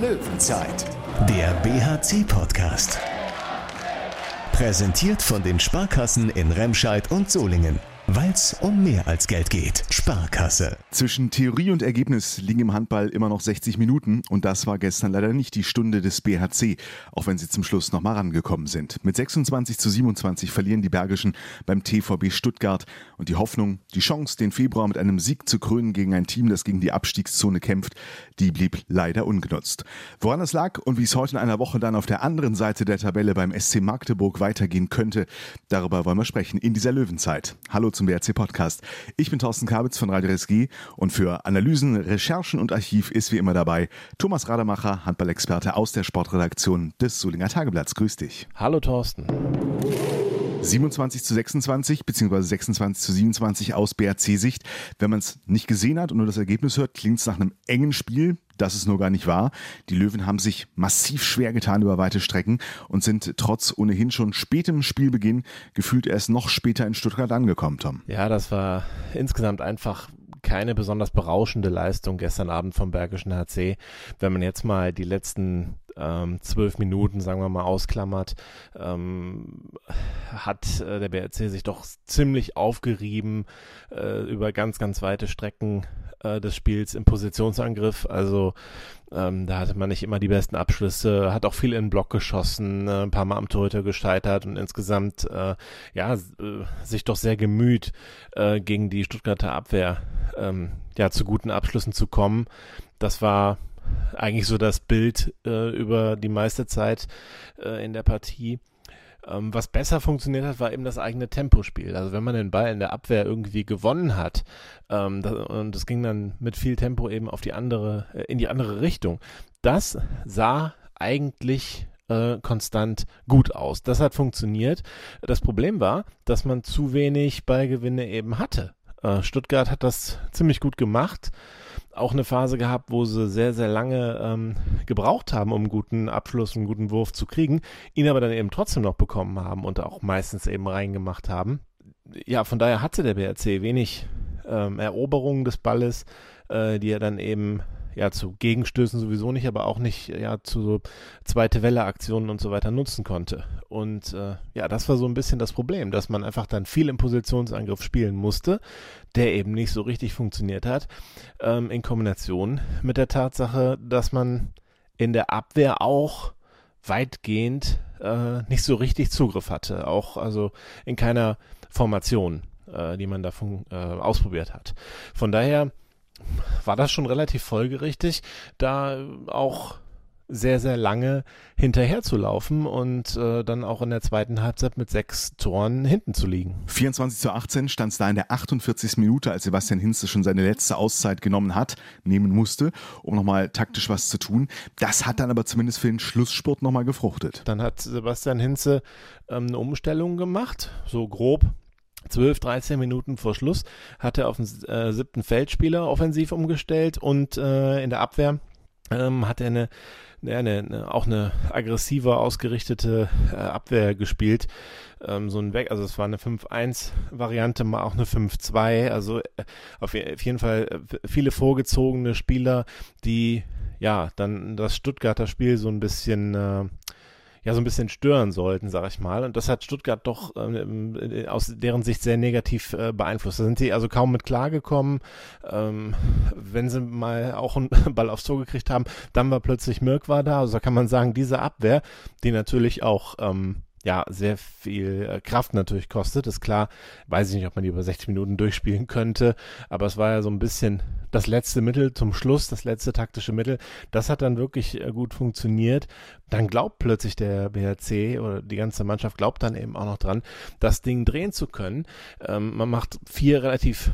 Löwenzeit, der BHC-Podcast. Präsentiert von den Sparkassen in Remscheid und Solingen. Weil es um mehr als Geld geht. Sparkasse. Zwischen Theorie und Ergebnis liegen im Handball immer noch 60 Minuten und das war gestern leider nicht die Stunde des BHC, auch wenn sie zum Schluss nochmal rangekommen sind. Mit 26 zu 27 verlieren die Bergischen beim TVB Stuttgart und die Hoffnung, die Chance, den Februar mit einem Sieg zu krönen gegen ein Team, das gegen die Abstiegszone kämpft, die blieb leider ungenutzt. Woran es lag und wie es heute in einer Woche dann auf der anderen Seite der Tabelle beim SC Magdeburg weitergehen könnte, darüber wollen wir sprechen in dieser Löwenzeit. Hallo zum BRC Podcast. Ich bin Thorsten Kabitz von Radio RSG und für Analysen, Recherchen und Archiv ist wie immer dabei Thomas Rademacher, Handballexperte aus der Sportredaktion des Solinger Tageblatts. Grüß dich. Hallo Thorsten. 27 zu 26 beziehungsweise 26 zu 27 aus BRC-Sicht. Wenn man es nicht gesehen hat und nur das Ergebnis hört, klingt es nach einem engen Spiel. Das ist nur gar nicht wahr. Die Löwen haben sich massiv schwer getan über weite Strecken und sind trotz ohnehin schon spätem Spielbeginn gefühlt erst noch später in Stuttgart angekommen, Tom. Ja, das war insgesamt einfach keine besonders berauschende Leistung gestern Abend vom Bergischen HC. Wenn man jetzt mal die letzten ähm, zwölf Minuten, sagen wir mal, ausklammert, ähm, hat äh, der BRC sich doch ziemlich aufgerieben äh, über ganz, ganz weite Strecken äh, des Spiels im Positionsangriff. Also ähm, da hatte man nicht immer die besten Abschlüsse, hat auch viel in den Block geschossen, äh, ein paar Mal am Torhüter gescheitert und insgesamt äh, ja äh, sich doch sehr gemüht äh, gegen die Stuttgarter Abwehr ähm, ja zu guten Abschlüssen zu kommen. Das war eigentlich so das Bild äh, über die meiste Zeit äh, in der Partie. Ähm, was besser funktioniert hat, war eben das eigene Tempospiel. Also wenn man den Ball in der Abwehr irgendwie gewonnen hat, ähm, das, und es ging dann mit viel Tempo eben auf die andere, äh, in die andere Richtung, das sah eigentlich äh, konstant gut aus. Das hat funktioniert. Das Problem war, dass man zu wenig Ballgewinne eben hatte. Äh, Stuttgart hat das ziemlich gut gemacht auch eine Phase gehabt, wo sie sehr, sehr lange ähm, gebraucht haben, um einen guten Abschluss, einen guten Wurf zu kriegen, ihn aber dann eben trotzdem noch bekommen haben und auch meistens eben reingemacht haben. Ja, von daher hatte der BRC wenig ähm, Eroberungen des Balles, äh, die er dann eben ja zu Gegenstößen sowieso nicht, aber auch nicht ja zu so zweite Welle Aktionen und so weiter nutzen konnte. Und äh, ja, das war so ein bisschen das Problem, dass man einfach dann viel im Positionsangriff spielen musste, der eben nicht so richtig funktioniert hat, ähm, in Kombination mit der Tatsache, dass man in der Abwehr auch weitgehend äh, nicht so richtig Zugriff hatte, auch also in keiner Formation, äh, die man davon äh, ausprobiert hat. Von daher war das schon relativ folgerichtig, da auch sehr, sehr lange hinterher zu laufen und äh, dann auch in der zweiten Halbzeit mit sechs Toren hinten zu liegen. 24 zu 18 stand es da in der 48. Minute, als Sebastian Hinze schon seine letzte Auszeit genommen hat, nehmen musste, um nochmal taktisch was zu tun. Das hat dann aber zumindest für den Schlussspurt nochmal gefruchtet. Dann hat Sebastian Hinze ähm, eine Umstellung gemacht, so grob 12, 13 Minuten vor Schluss hat er auf den äh, siebten Feldspieler offensiv umgestellt und äh, in der Abwehr ähm, hat er eine, eine, eine, auch eine aggressiver ausgerichtete äh, Abwehr gespielt. Ähm, so ein Weg, also es war eine 5-1-Variante, mal auch eine 5-2. Also äh, auf, auf jeden Fall äh, viele vorgezogene Spieler, die ja dann das Stuttgarter Spiel so ein bisschen äh, ja so ein bisschen stören sollten, sag ich mal. Und das hat Stuttgart doch ähm, äh, aus deren Sicht sehr negativ äh, beeinflusst. Da sind sie also kaum mit klargekommen. Ähm, wenn sie mal auch einen Ball aufs Tor gekriegt haben, dann war plötzlich Mirk war da. Also da kann man sagen, diese Abwehr, die natürlich auch ähm, ja sehr viel äh, Kraft natürlich kostet. Ist klar, weiß ich nicht, ob man die über 60 Minuten durchspielen könnte, aber es war ja so ein bisschen das letzte Mittel zum Schluss, das letzte taktische Mittel. Das hat dann wirklich äh, gut funktioniert. Dann glaubt plötzlich der BHC oder die ganze Mannschaft glaubt dann eben auch noch dran, das Ding drehen zu können. Ähm, man macht vier relativ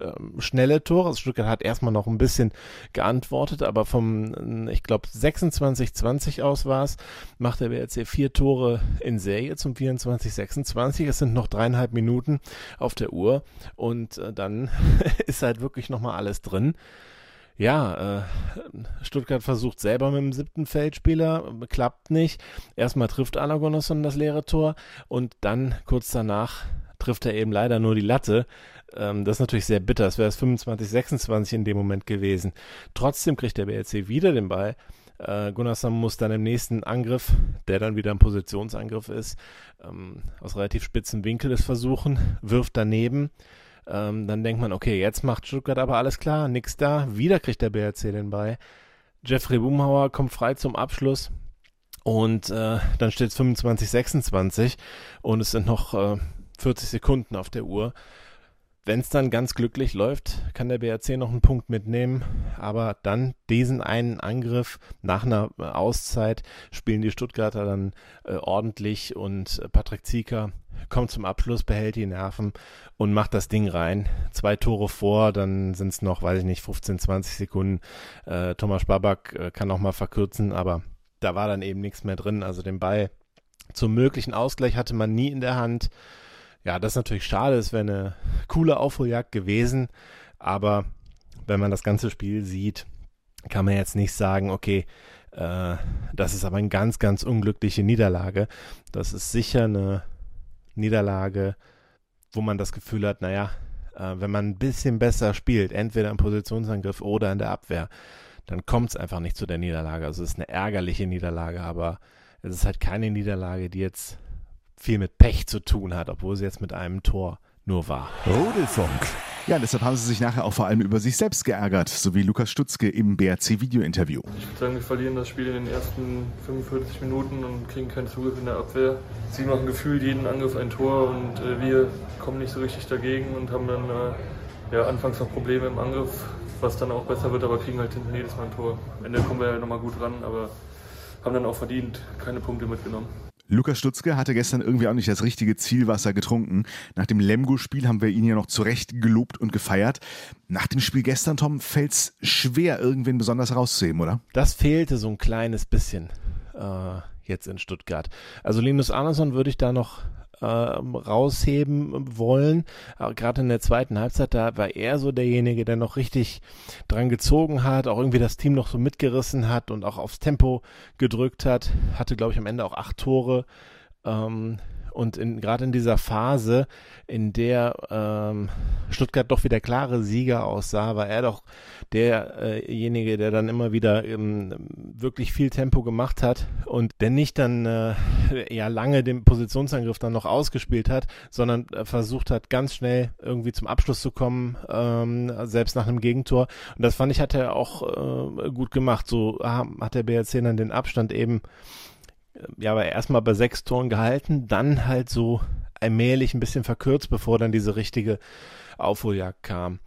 ähm, schnelle Tore. Also Stuttgart hat erstmal noch ein bisschen geantwortet, aber vom, ich glaube, 26-20 aus war es, macht der BRC vier Tore in Serie zum 24-26. Es sind noch dreieinhalb Minuten auf der Uhr und äh, dann ist halt wirklich nochmal alles drin. Ja, äh, Stuttgart versucht selber mit dem siebten Feldspieler, klappt nicht. Erstmal trifft Anagonosson das leere Tor und dann kurz danach trifft er eben leider nur die Latte. Ähm, das ist natürlich sehr bitter. Es wäre es 25, 26 in dem Moment gewesen. Trotzdem kriegt der BLC wieder den Ball Äh, Gunnarsson muss dann im nächsten Angriff, der dann wieder ein Positionsangriff ist, ähm, aus relativ spitzen Winkel es versuchen, wirft daneben. Ähm, dann denkt man, okay, jetzt macht Stuttgart aber alles klar, nix da. Wieder kriegt der BRC den Ball. Jeffrey Boomhauer kommt frei zum Abschluss. Und äh, dann steht es 25, 26 und es sind noch äh, 40 Sekunden auf der Uhr. Wenn es dann ganz glücklich läuft, kann der BRC noch einen Punkt mitnehmen. Aber dann diesen einen Angriff nach einer Auszeit spielen die Stuttgarter dann äh, ordentlich und Patrick Zieker kommt zum Abschluss, behält die Nerven und macht das Ding rein. Zwei Tore vor, dann sind es noch, weiß ich nicht, 15, 20 Sekunden. Äh, Thomas Babak äh, kann noch mal verkürzen, aber da war dann eben nichts mehr drin. Also den Ball zum möglichen Ausgleich hatte man nie in der Hand. Ja, das ist natürlich schade, es wäre eine coole Aufholjagd gewesen, aber wenn man das ganze Spiel sieht, kann man jetzt nicht sagen, okay, äh, das ist aber eine ganz, ganz unglückliche Niederlage. Das ist sicher eine Niederlage, wo man das Gefühl hat, naja, äh, wenn man ein bisschen besser spielt, entweder im Positionsangriff oder in der Abwehr, dann kommt es einfach nicht zu der Niederlage. Also es ist eine ärgerliche Niederlage, aber es ist halt keine Niederlage, die jetzt viel mit Pech zu tun hat, obwohl sie jetzt mit einem Tor nur war. Rudelfunk. Ja, deshalb haben sie sich nachher auch vor allem über sich selbst geärgert, so wie Lukas Stutzke im BRC-Video-Interview. Ich würde sagen, wir verlieren das Spiel in den ersten 45 Minuten und kriegen keinen Zugriff in der Abwehr. Sie machen gefühlt jeden Angriff ein Tor und äh, wir kommen nicht so richtig dagegen und haben dann äh, ja, anfangs noch Probleme im Angriff, was dann auch besser wird, aber kriegen halt hinten jedes Mal ein Tor. Am Ende kommen wir ja nochmal gut ran, aber haben dann auch verdient keine Punkte mitgenommen. Lukas Stutzke hatte gestern irgendwie auch nicht das richtige Zielwasser getrunken. Nach dem Lemgo-Spiel haben wir ihn ja noch zurecht gelobt und gefeiert. Nach dem Spiel gestern, Tom, fällt es schwer, irgendwen besonders rauszuheben, oder? Das fehlte so ein kleines bisschen äh, jetzt in Stuttgart. Also Linus Arneson würde ich da noch äh, rausheben wollen. Gerade in der zweiten Halbzeit, da war er so derjenige, der noch richtig dran gezogen hat, auch irgendwie das Team noch so mitgerissen hat und auch aufs Tempo gedrückt hat. Hatte, glaube ich, am Ende auch acht Tore. Ähm, und gerade in dieser Phase, in der ähm, Stuttgart doch wieder klare Sieger aussah, war er doch derjenige, der dann immer wieder ähm, wirklich viel Tempo gemacht hat und der nicht dann äh, ja lange den Positionsangriff dann noch ausgespielt hat, sondern äh, versucht hat, ganz schnell irgendwie zum Abschluss zu kommen, ähm, selbst nach einem Gegentor. Und das fand ich, hat er auch äh, gut gemacht. So ah, hat der BRC dann den Abstand eben ja, aber erstmal bei sechs Toren gehalten, dann halt so allmählich ein bisschen verkürzt, bevor dann diese richtige Aufholjagd kam.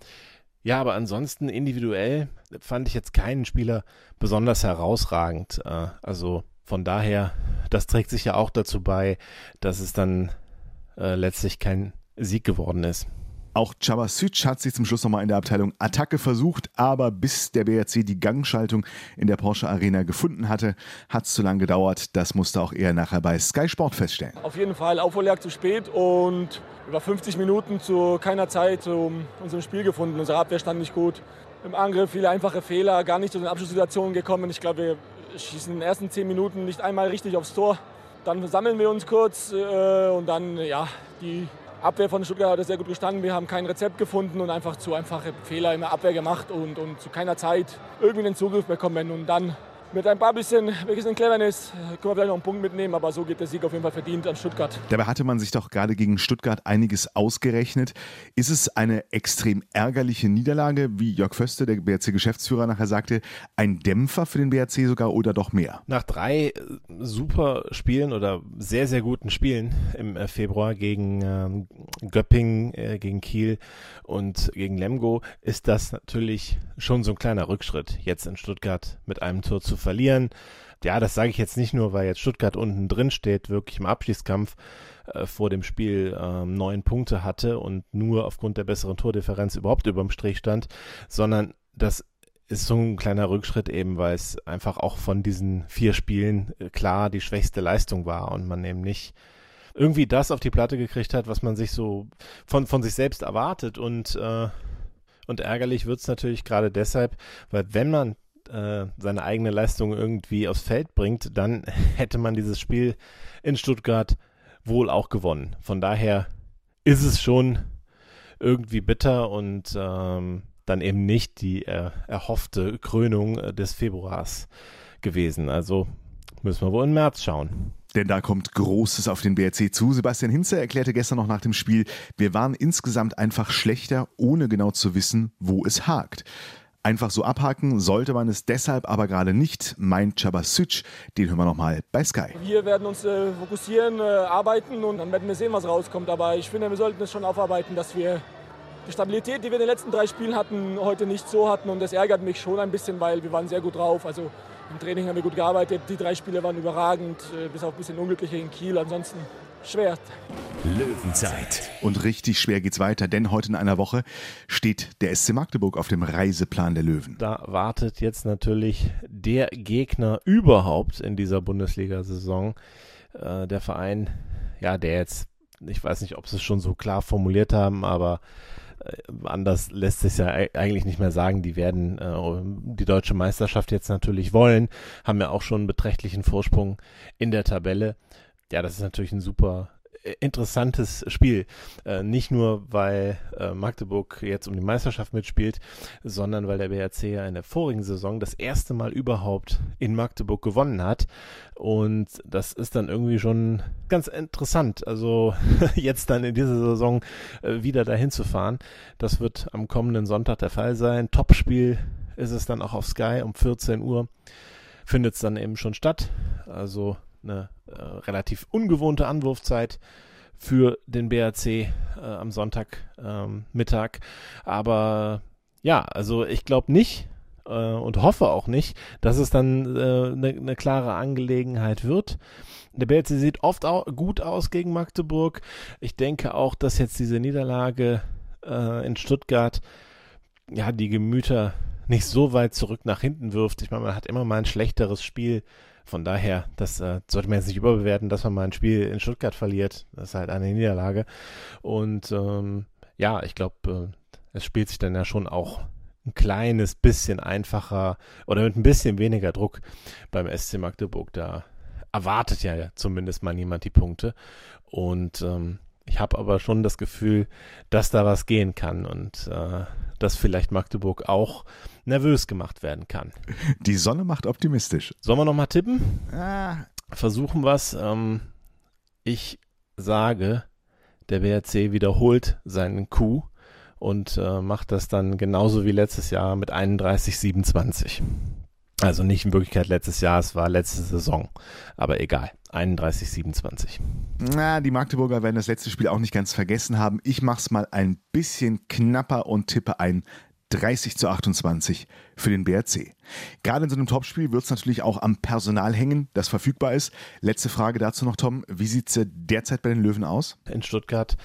Ja, aber ansonsten individuell fand ich jetzt keinen Spieler besonders herausragend. Äh, also von daher, das trägt sich ja auch dazu bei, dass es dann äh, letztlich kein Sieg geworden ist. Auch Chabasic hat sich zum Schluss nochmal in der Abteilung Attacke versucht, aber bis der BRC die Gangschaltung in der Porsche Arena gefunden hatte, hat es zu lange gedauert. Das musste auch er nachher bei Sky Sport feststellen. Auf jeden Fall Aufholjagd zu spät und über 50 Minuten zu keiner Zeit zu unserem Spiel gefunden. Unsere Abwehr stand nicht gut. Im Angriff viele einfache Fehler, gar nicht zu den Abschlusssituationen gekommen. Ich glaube, wir schießen in den ersten 10 Minuten nicht einmal richtig aufs Tor. Dann sammeln wir uns kurz äh, und dann, ja, die Abwehr von Stuttgart hat sehr gut gestanden. Wir haben kein Rezept gefunden und einfach zu einfache Fehler in der Abwehr gemacht und, und zu keiner Zeit irgendwie den Zugriff bekommen. Und dann mit ein paar bisschen, bisschen Cleverness können wir vielleicht noch einen Punkt mitnehmen, aber so geht der Sieg auf jeden Fall verdient an Stuttgart. Dabei hatte man sich doch gerade gegen Stuttgart einiges ausgerechnet. Ist es eine extrem ärgerliche Niederlage, wie Jörg Föste, der BRC-Geschäftsführer, nachher sagte, ein Dämpfer für den BRC sogar oder doch mehr? Nach drei äh, super Spielen oder sehr, sehr guten Spielen im äh, Februar gegen ähm, Göpping, äh, gegen Kiel und gegen Lemgo ist das natürlich schon so ein kleiner Rückschritt, jetzt in Stuttgart mit einem Tor zu verlieren. Ja, das sage ich jetzt nicht nur, weil jetzt Stuttgart unten drin steht, wirklich im Abschießkampf äh, vor dem Spiel ähm, neun Punkte hatte und nur aufgrund der besseren Tordifferenz überhaupt überm Strich stand, sondern das ist so ein kleiner Rückschritt eben, weil es einfach auch von diesen vier Spielen äh, klar die schwächste Leistung war und man eben nicht irgendwie das auf die Platte gekriegt hat, was man sich so von, von sich selbst erwartet und äh, und ärgerlich wird es natürlich gerade deshalb, weil wenn man äh, seine eigene Leistung irgendwie aufs Feld bringt, dann hätte man dieses Spiel in Stuttgart wohl auch gewonnen. Von daher ist es schon irgendwie bitter und ähm, dann eben nicht die äh, erhoffte Krönung äh, des Februars gewesen. Also müssen wir wohl im März schauen. Denn da kommt Großes auf den BRC zu. Sebastian Hinze erklärte gestern noch nach dem Spiel, wir waren insgesamt einfach schlechter, ohne genau zu wissen, wo es hakt. Einfach so abhaken sollte man es deshalb aber gerade nicht, meint Cabasic. Den hören wir nochmal bei Sky. Wir werden uns äh, fokussieren, äh, arbeiten und dann werden wir sehen, was rauskommt. Aber ich finde, wir sollten es schon aufarbeiten, dass wir die Stabilität, die wir in den letzten drei Spielen hatten, heute nicht so hatten. Und das ärgert mich schon ein bisschen, weil wir waren sehr gut drauf. Also im Training haben wir gut gearbeitet. Die drei Spiele waren überragend, äh, bis auf ein bisschen unglückliche in Kiel. Ansonsten schwer. Löwenzeit. Und richtig schwer geht's weiter, denn heute in einer Woche steht der SC Magdeburg auf dem Reiseplan der Löwen. Da wartet jetzt natürlich der Gegner überhaupt in dieser Bundesliga-Saison. Äh, der Verein, ja, der jetzt, ich weiß nicht, ob sie es schon so klar formuliert haben, aber anders lässt sich ja eigentlich nicht mehr sagen. Die werden äh, die deutsche Meisterschaft jetzt natürlich wollen, haben ja auch schon einen beträchtlichen Vorsprung in der Tabelle. Ja, das ist natürlich ein super äh, interessantes Spiel. Äh, nicht nur, weil äh, Magdeburg jetzt um die Meisterschaft mitspielt, sondern weil der BRC ja in der vorigen Saison das erste Mal überhaupt in Magdeburg gewonnen hat. Und das ist dann irgendwie schon ganz interessant. Also jetzt dann in dieser Saison äh, wieder dahin zu fahren. Das wird am kommenden Sonntag der Fall sein. Topspiel ist es dann auch auf Sky um 14 Uhr. Findet es dann eben schon statt. Also eine relativ ungewohnte Anwurfzeit für den BRC äh, am Sonntagmittag. Ähm, Aber ja, also ich glaube nicht äh, und hoffe auch nicht, dass es dann eine äh, ne klare Angelegenheit wird. Der BRC sieht oft au gut aus gegen Magdeburg. Ich denke auch, dass jetzt diese Niederlage äh, in Stuttgart ja die Gemüter nicht so weit zurück nach hinten wirft. Ich meine, man hat immer mal ein schlechteres Spiel von daher, das äh, sollte man jetzt nicht überbewerten, dass man mal ein Spiel in Stuttgart verliert. Das ist halt eine Niederlage. Und ähm, ja, ich glaube, äh, es spielt sich dann ja schon auch ein kleines bisschen einfacher oder mit ein bisschen weniger Druck beim SC Magdeburg. Da erwartet ja zumindest mal niemand die Punkte. Und ähm, ich habe aber schon das Gefühl, dass da was gehen kann und äh, dass vielleicht Magdeburg auch nervös gemacht werden kann. Die Sonne macht optimistisch. Sollen wir nochmal tippen? Ah. Versuchen was. Ähm, ich sage, der WRC wiederholt seinen Coup und äh, macht das dann genauso wie letztes Jahr mit 31,27. Also nicht in Wirklichkeit letztes Jahr, es war letzte Saison. Aber egal. 31-27. Na, die Magdeburger werden das letzte Spiel auch nicht ganz vergessen haben. Ich mache es mal ein bisschen knapper und tippe ein 30 zu 28 für den BRC. Gerade in so einem Topspiel wird es natürlich auch am Personal hängen, das verfügbar ist. Letzte Frage dazu noch, Tom. Wie sieht es derzeit bei den Löwen aus? In Stuttgart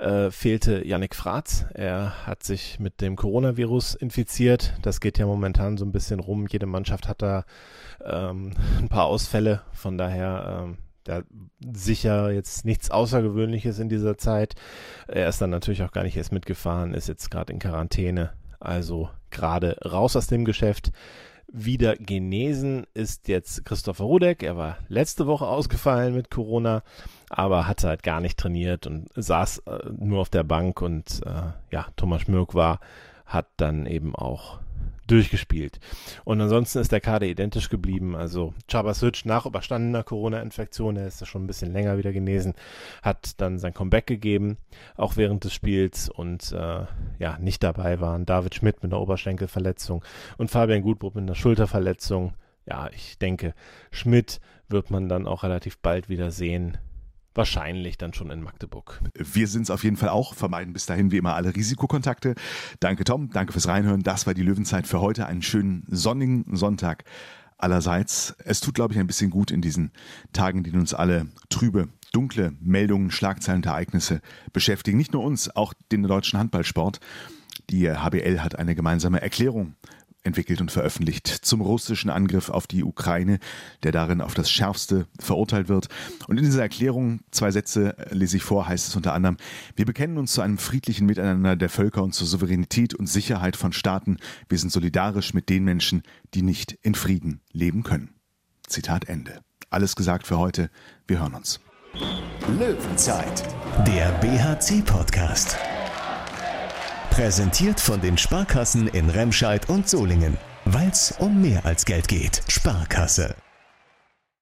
äh, fehlte Yannick Fratz. Er hat sich mit dem Coronavirus infiziert. Das geht ja momentan so ein bisschen rum. Jede Mannschaft hat da ähm, ein paar Ausfälle. Von daher ähm, da sicher jetzt nichts Außergewöhnliches in dieser Zeit. Er ist dann natürlich auch gar nicht erst mitgefahren, ist jetzt gerade in Quarantäne. Also gerade raus aus dem Geschäft. Wieder genesen ist jetzt Christopher Rudek. Er war letzte Woche ausgefallen mit Corona, aber hatte halt gar nicht trainiert und saß äh, nur auf der Bank und äh, ja, Thomas Schmirk war, hat dann eben auch durchgespielt. Und ansonsten ist der Kader identisch geblieben. Also Chabasic nach überstandener Corona-Infektion, er ist ja schon ein bisschen länger wieder genesen, hat dann sein Comeback gegeben, auch während des Spiels. Und äh, ja, nicht dabei waren David Schmidt mit einer Oberschenkelverletzung und Fabian Gutbrot mit einer Schulterverletzung. Ja, ich denke, Schmidt wird man dann auch relativ bald wieder sehen Wahrscheinlich dann schon in Magdeburg. Wir sind es auf jeden Fall auch, vermeiden bis dahin wie immer alle Risikokontakte. Danke Tom, danke fürs Reinhören. Das war die Löwenzeit für heute. Einen schönen sonnigen Sonntag allerseits. Es tut, glaube ich, ein bisschen gut in diesen Tagen, die uns alle trübe, dunkle Meldungen, Schlagzeilen, Ereignisse beschäftigen. Nicht nur uns, auch den deutschen Handballsport. Die HBL hat eine gemeinsame Erklärung entwickelt und veröffentlicht zum russischen Angriff auf die Ukraine, der darin auf das Schärfste verurteilt wird. Und in dieser Erklärung, zwei Sätze lese ich vor, heißt es unter anderem, wir bekennen uns zu einem friedlichen Miteinander der Völker und zur Souveränität und Sicherheit von Staaten. Wir sind solidarisch mit den Menschen, die nicht in Frieden leben können. Zitat Ende. Alles gesagt für heute. Wir hören uns. Löwenzeit, der BHC-Podcast. Präsentiert von den Sparkassen in Remscheid und Solingen. Weil's um mehr als Geld geht. Sparkasse.